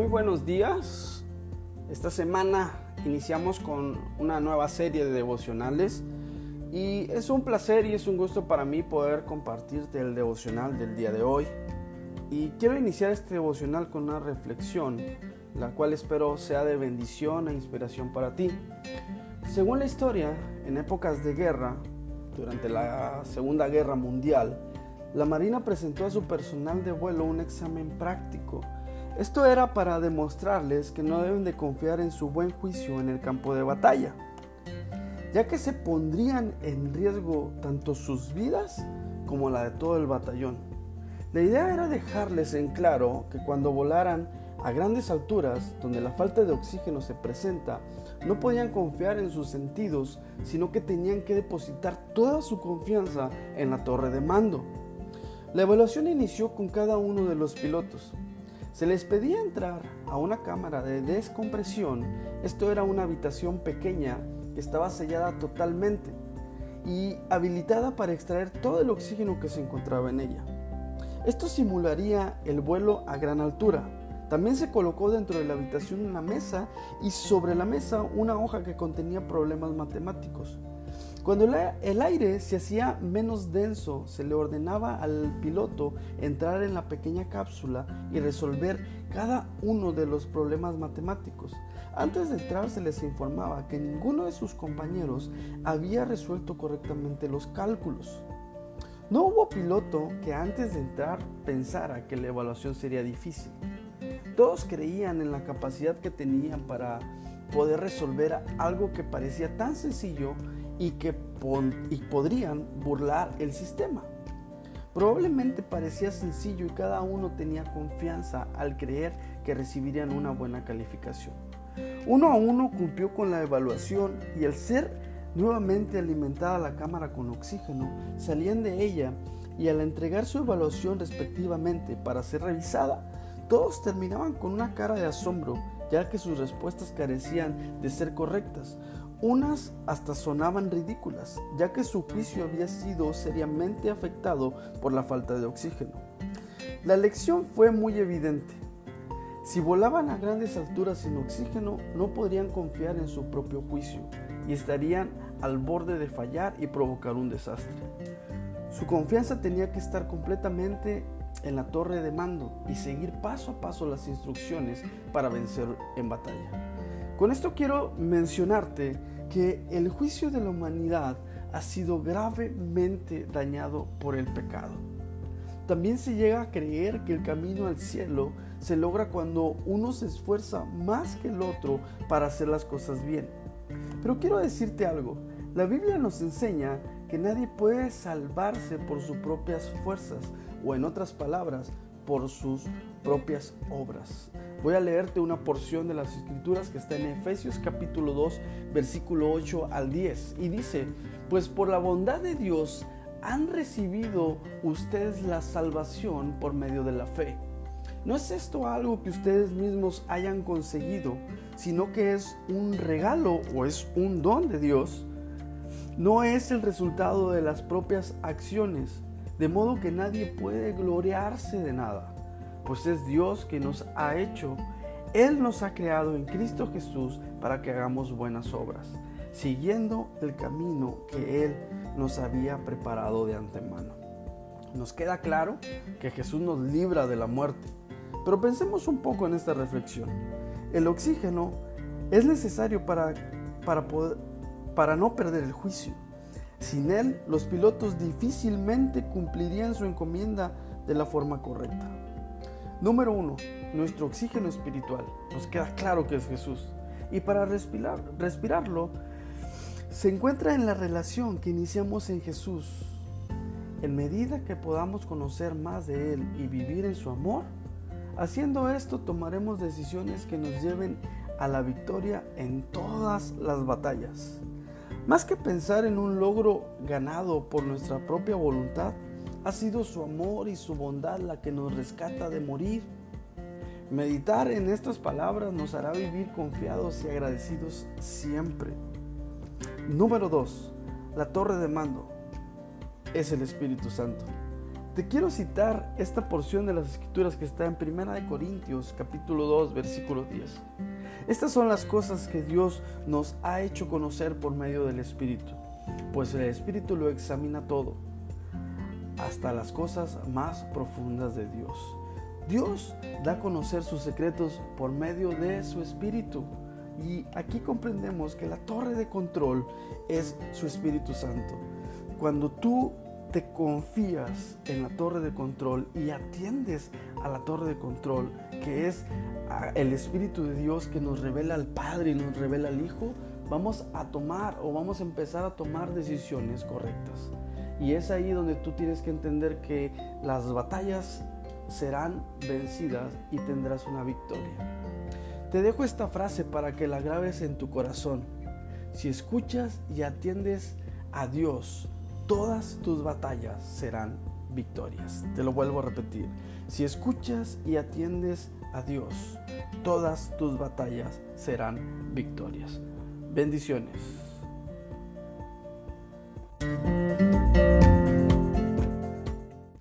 Muy buenos días. Esta semana iniciamos con una nueva serie de devocionales y es un placer y es un gusto para mí poder compartirte el devocional del día de hoy. Y quiero iniciar este devocional con una reflexión, la cual espero sea de bendición e inspiración para ti. Según la historia, en épocas de guerra, durante la Segunda Guerra Mundial, la Marina presentó a su personal de vuelo un examen práctico esto era para demostrarles que no deben de confiar en su buen juicio en el campo de batalla, ya que se pondrían en riesgo tanto sus vidas como la de todo el batallón. La idea era dejarles en claro que cuando volaran a grandes alturas, donde la falta de oxígeno se presenta, no podían confiar en sus sentidos, sino que tenían que depositar toda su confianza en la torre de mando. La evaluación inició con cada uno de los pilotos. Se les pedía entrar a una cámara de descompresión. Esto era una habitación pequeña que estaba sellada totalmente y habilitada para extraer todo el oxígeno que se encontraba en ella. Esto simularía el vuelo a gran altura. También se colocó dentro de la habitación una mesa y sobre la mesa una hoja que contenía problemas matemáticos. Cuando el aire se hacía menos denso, se le ordenaba al piloto entrar en la pequeña cápsula y resolver cada uno de los problemas matemáticos. Antes de entrar se les informaba que ninguno de sus compañeros había resuelto correctamente los cálculos. No hubo piloto que antes de entrar pensara que la evaluación sería difícil. Todos creían en la capacidad que tenían para poder resolver algo que parecía tan sencillo y que y podrían burlar el sistema. Probablemente parecía sencillo y cada uno tenía confianza al creer que recibirían una buena calificación. Uno a uno cumplió con la evaluación y al ser nuevamente alimentada la cámara con oxígeno, salían de ella y al entregar su evaluación respectivamente para ser revisada, todos terminaban con una cara de asombro, ya que sus respuestas carecían de ser correctas. Unas hasta sonaban ridículas, ya que su juicio había sido seriamente afectado por la falta de oxígeno. La lección fue muy evidente. Si volaban a grandes alturas sin oxígeno, no podrían confiar en su propio juicio y estarían al borde de fallar y provocar un desastre. Su confianza tenía que estar completamente en la torre de mando y seguir paso a paso las instrucciones para vencer en batalla. Con esto quiero mencionarte que el juicio de la humanidad ha sido gravemente dañado por el pecado. También se llega a creer que el camino al cielo se logra cuando uno se esfuerza más que el otro para hacer las cosas bien. Pero quiero decirte algo, la Biblia nos enseña que nadie puede salvarse por sus propias fuerzas o en otras palabras, por sus propias obras. Voy a leerte una porción de las escrituras que está en Efesios capítulo 2, versículo 8 al 10. Y dice, pues por la bondad de Dios han recibido ustedes la salvación por medio de la fe. No es esto algo que ustedes mismos hayan conseguido, sino que es un regalo o es un don de Dios. No es el resultado de las propias acciones, de modo que nadie puede gloriarse de nada pues es Dios que nos ha hecho. Él nos ha creado en Cristo Jesús para que hagamos buenas obras, siguiendo el camino que Él nos había preparado de antemano. Nos queda claro que Jesús nos libra de la muerte, pero pensemos un poco en esta reflexión. El oxígeno es necesario para, para, poder, para no perder el juicio. Sin él, los pilotos difícilmente cumplirían su encomienda de la forma correcta. Número uno, nuestro oxígeno espiritual. Nos queda claro que es Jesús. Y para respirar, respirarlo, se encuentra en la relación que iniciamos en Jesús. En medida que podamos conocer más de Él y vivir en su amor, haciendo esto tomaremos decisiones que nos lleven a la victoria en todas las batallas. Más que pensar en un logro ganado por nuestra propia voluntad, ha sido su amor y su bondad la que nos rescata de morir. Meditar en estas palabras nos hará vivir confiados y agradecidos siempre. Número 2. La torre de mando es el Espíritu Santo. Te quiero citar esta porción de las escrituras que está en 1 Corintios capítulo 2 versículo 10. Estas son las cosas que Dios nos ha hecho conocer por medio del Espíritu, pues el Espíritu lo examina todo, hasta las cosas más profundas de Dios. Dios da a conocer sus secretos por medio de su Espíritu. Y aquí comprendemos que la torre de control es su Espíritu Santo. Cuando tú te confías en la torre de control y atiendes a la torre de control, que es el Espíritu de Dios que nos revela al Padre y nos revela al Hijo, vamos a tomar o vamos a empezar a tomar decisiones correctas. Y es ahí donde tú tienes que entender que las batallas serán vencidas y tendrás una victoria. Te dejo esta frase para que la grabes en tu corazón. Si escuchas y atiendes a Dios, todas tus batallas serán victorias. Te lo vuelvo a repetir. Si escuchas y atiendes a Dios, todas tus batallas serán victorias. Bendiciones.